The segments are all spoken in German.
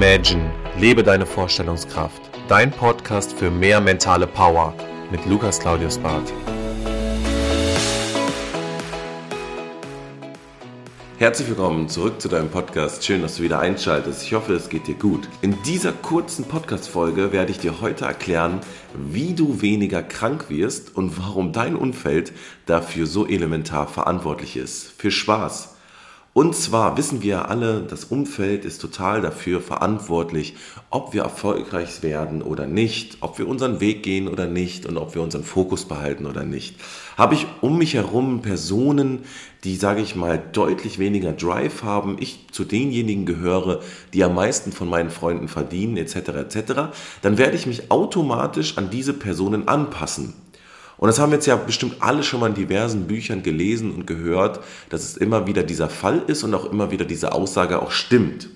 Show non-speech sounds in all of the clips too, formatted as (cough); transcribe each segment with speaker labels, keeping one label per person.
Speaker 1: Imagine, lebe deine Vorstellungskraft. Dein Podcast für mehr mentale Power mit Lukas Claudius Barth.
Speaker 2: Herzlich willkommen zurück zu deinem Podcast. Schön, dass du wieder einschaltest. Ich hoffe, es geht dir gut. In dieser kurzen Podcast-Folge werde ich dir heute erklären, wie du weniger krank wirst und warum dein Umfeld dafür so elementar verantwortlich ist. Für Spaß! Und zwar wissen wir alle, das Umfeld ist total dafür verantwortlich, ob wir erfolgreich werden oder nicht, ob wir unseren Weg gehen oder nicht und ob wir unseren Fokus behalten oder nicht. Habe ich um mich herum Personen, die, sage ich mal, deutlich weniger Drive haben, ich zu denjenigen gehöre, die am meisten von meinen Freunden verdienen, etc., etc., dann werde ich mich automatisch an diese Personen anpassen. Und das haben jetzt ja bestimmt alle schon mal in diversen Büchern gelesen und gehört, dass es immer wieder dieser Fall ist und auch immer wieder diese Aussage auch stimmt.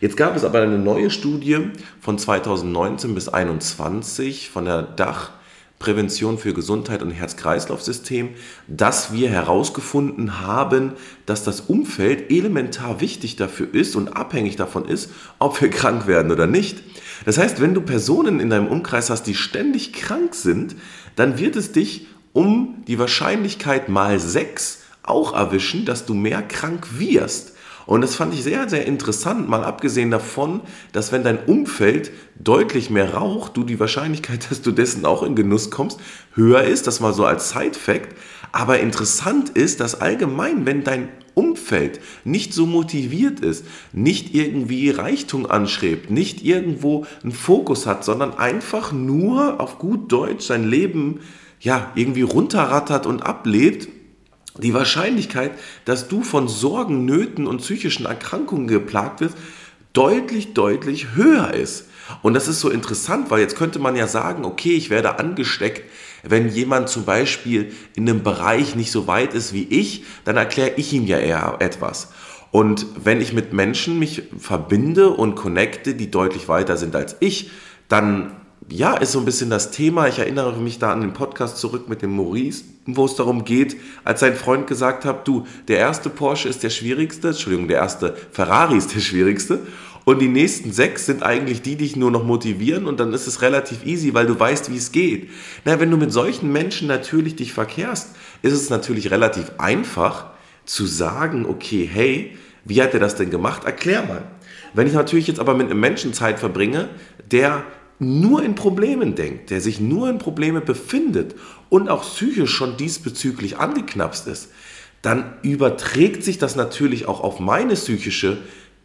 Speaker 2: Jetzt gab es aber eine neue Studie von 2019 bis 2021 von der Dach Prävention für Gesundheit und Herz-Kreislauf-System, dass wir herausgefunden haben, dass das Umfeld elementar wichtig dafür ist und abhängig davon ist, ob wir krank werden oder nicht. Das heißt, wenn du Personen in deinem Umkreis hast, die ständig krank sind, dann wird es dich um die Wahrscheinlichkeit mal sechs auch erwischen, dass du mehr krank wirst. Und das fand ich sehr, sehr interessant, mal abgesehen davon, dass wenn dein Umfeld deutlich mehr raucht, du die Wahrscheinlichkeit, (laughs) dass du dessen auch in Genuss kommst, höher ist. Das mal so als Side-Fact. Aber interessant ist, dass allgemein, wenn dein Umfeld nicht so motiviert ist, nicht irgendwie Reichtum anschreibt, nicht irgendwo einen Fokus hat, sondern einfach nur auf gut Deutsch sein Leben ja irgendwie runterrattert und ablebt, die Wahrscheinlichkeit, dass du von Sorgen, Nöten und psychischen Erkrankungen geplagt wirst, deutlich, deutlich höher ist. Und das ist so interessant, weil jetzt könnte man ja sagen, okay, ich werde angesteckt, wenn jemand zum Beispiel in einem Bereich nicht so weit ist wie ich, dann erkläre ich ihm ja eher etwas. Und wenn ich mit Menschen mich verbinde und connecte, die deutlich weiter sind als ich, dann ja, ist so ein bisschen das Thema. Ich erinnere mich da an den Podcast zurück mit dem Maurice, wo es darum geht, als sein Freund gesagt hat, du, der erste Porsche ist der schwierigste, Entschuldigung, der erste Ferrari ist der schwierigste und die nächsten sechs sind eigentlich die, die dich nur noch motivieren und dann ist es relativ easy, weil du weißt, wie es geht. Na, wenn du mit solchen Menschen natürlich dich verkehrst, ist es natürlich relativ einfach zu sagen, okay, hey, wie hat er das denn gemacht? Erklär mal. Wenn ich natürlich jetzt aber mit einem Menschen Zeit verbringe, der nur in Problemen denkt, der sich nur in Probleme befindet und auch psychisch schon diesbezüglich angeknapst ist, dann überträgt sich das natürlich auch auf meine psychische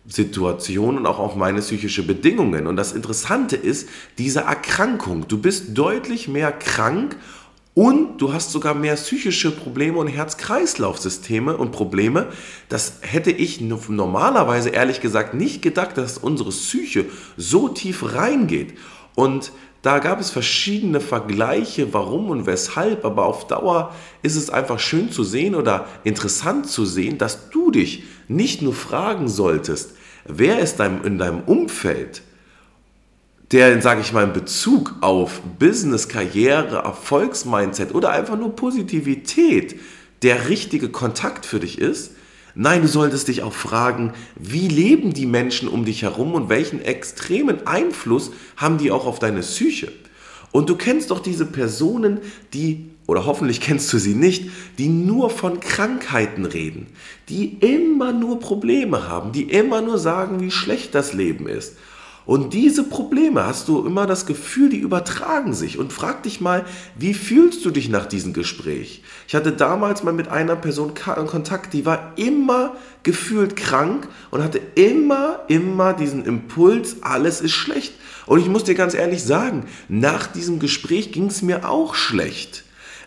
Speaker 2: Situation und auch auf meine psychische Bedingungen. Und das Interessante ist diese Erkrankung. Du bist deutlich mehr krank und du hast sogar mehr psychische Probleme und Herz-Kreislauf-Systeme und Probleme. Das hätte ich normalerweise ehrlich gesagt nicht gedacht, dass unsere Psyche so tief reingeht. Und da gab es verschiedene Vergleiche, warum und weshalb, aber auf Dauer ist es einfach schön zu sehen oder interessant zu sehen, dass du dich nicht nur fragen solltest, wer ist in deinem Umfeld, der, sage ich mal, in Bezug auf Business, Karriere, Erfolgsmindset oder einfach nur Positivität der richtige Kontakt für dich ist, Nein, du solltest dich auch fragen, wie leben die Menschen um dich herum und welchen extremen Einfluss haben die auch auf deine Psyche? Und du kennst doch diese Personen, die, oder hoffentlich kennst du sie nicht, die nur von Krankheiten reden, die immer nur Probleme haben, die immer nur sagen, wie schlecht das Leben ist. Und diese Probleme hast du immer das Gefühl, die übertragen sich. Und frag dich mal, wie fühlst du dich nach diesem Gespräch? Ich hatte damals mal mit einer Person Kontakt, die war immer gefühlt krank und hatte immer, immer diesen Impuls, alles ist schlecht. Und ich muss dir ganz ehrlich sagen, nach diesem Gespräch ging es mir auch schlecht.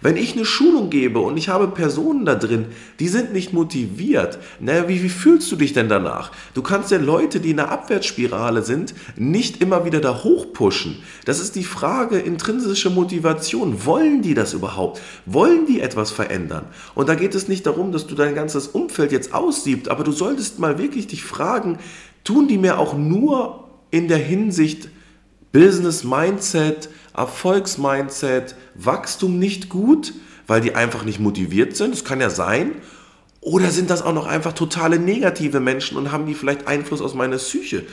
Speaker 2: Wenn ich eine Schulung gebe und ich habe Personen da drin, die sind nicht motiviert, naja, wie, wie fühlst du dich denn danach? Du kannst ja Leute, die in einer Abwärtsspirale sind, nicht immer wieder da hochpushen. Das ist die Frage intrinsische Motivation. Wollen die das überhaupt? Wollen die etwas verändern? Und da geht es nicht darum, dass du dein ganzes Umfeld jetzt aussiebst, aber du solltest mal wirklich dich fragen, tun die mir auch nur in der Hinsicht Business Mindset, Erfolgsmindset, Wachstum nicht gut, weil die einfach nicht motiviert sind. Das kann ja sein. Oder sind das auch noch einfach totale negative Menschen und haben die vielleicht Einfluss aus meiner Psyche?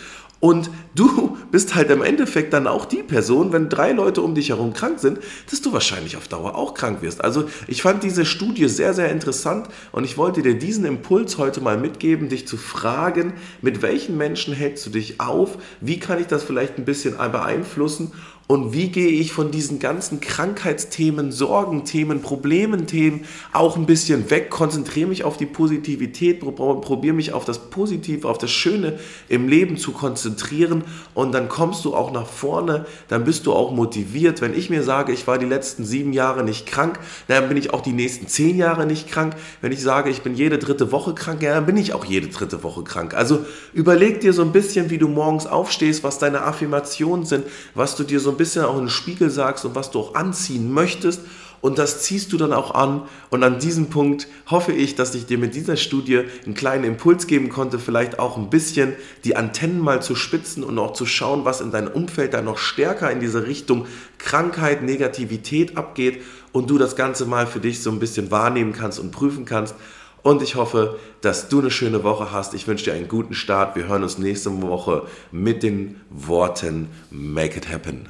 Speaker 2: Und du (laughs) bist halt im Endeffekt dann auch die Person, wenn drei Leute um dich herum krank sind, dass du wahrscheinlich auf Dauer auch krank wirst. Also ich fand diese Studie sehr, sehr interessant und ich wollte dir diesen Impuls heute mal mitgeben, dich zu fragen, mit welchen Menschen hältst du dich auf? Wie kann ich das vielleicht ein bisschen beeinflussen? Und wie gehe ich von diesen ganzen Krankheitsthemen, Sorgenthemen, Problementhemen auch ein bisschen weg, konzentriere mich auf die Positivität, probiere mich auf das Positive, auf das Schöne im Leben zu konzentrieren und dann kommst du auch nach vorne, dann bist du auch motiviert. Wenn ich mir sage, ich war die letzten sieben Jahre nicht krank, dann bin ich auch die nächsten zehn Jahre nicht krank. Wenn ich sage, ich bin jede dritte Woche krank, dann bin ich auch jede dritte Woche krank. Also überleg dir so ein bisschen, wie du morgens aufstehst, was deine Affirmationen sind, was du dir so ein bisschen auch in den Spiegel sagst und was du auch anziehen möchtest. Und das ziehst du dann auch an. Und an diesem Punkt hoffe ich, dass ich dir mit dieser Studie einen kleinen Impuls geben konnte, vielleicht auch ein bisschen die Antennen mal zu spitzen und auch zu schauen, was in deinem Umfeld da noch stärker in diese Richtung Krankheit, Negativität abgeht und du das Ganze mal für dich so ein bisschen wahrnehmen kannst und prüfen kannst. Und ich hoffe, dass du eine schöne Woche hast. Ich wünsche dir einen guten Start. Wir hören uns nächste Woche mit den Worten Make it happen.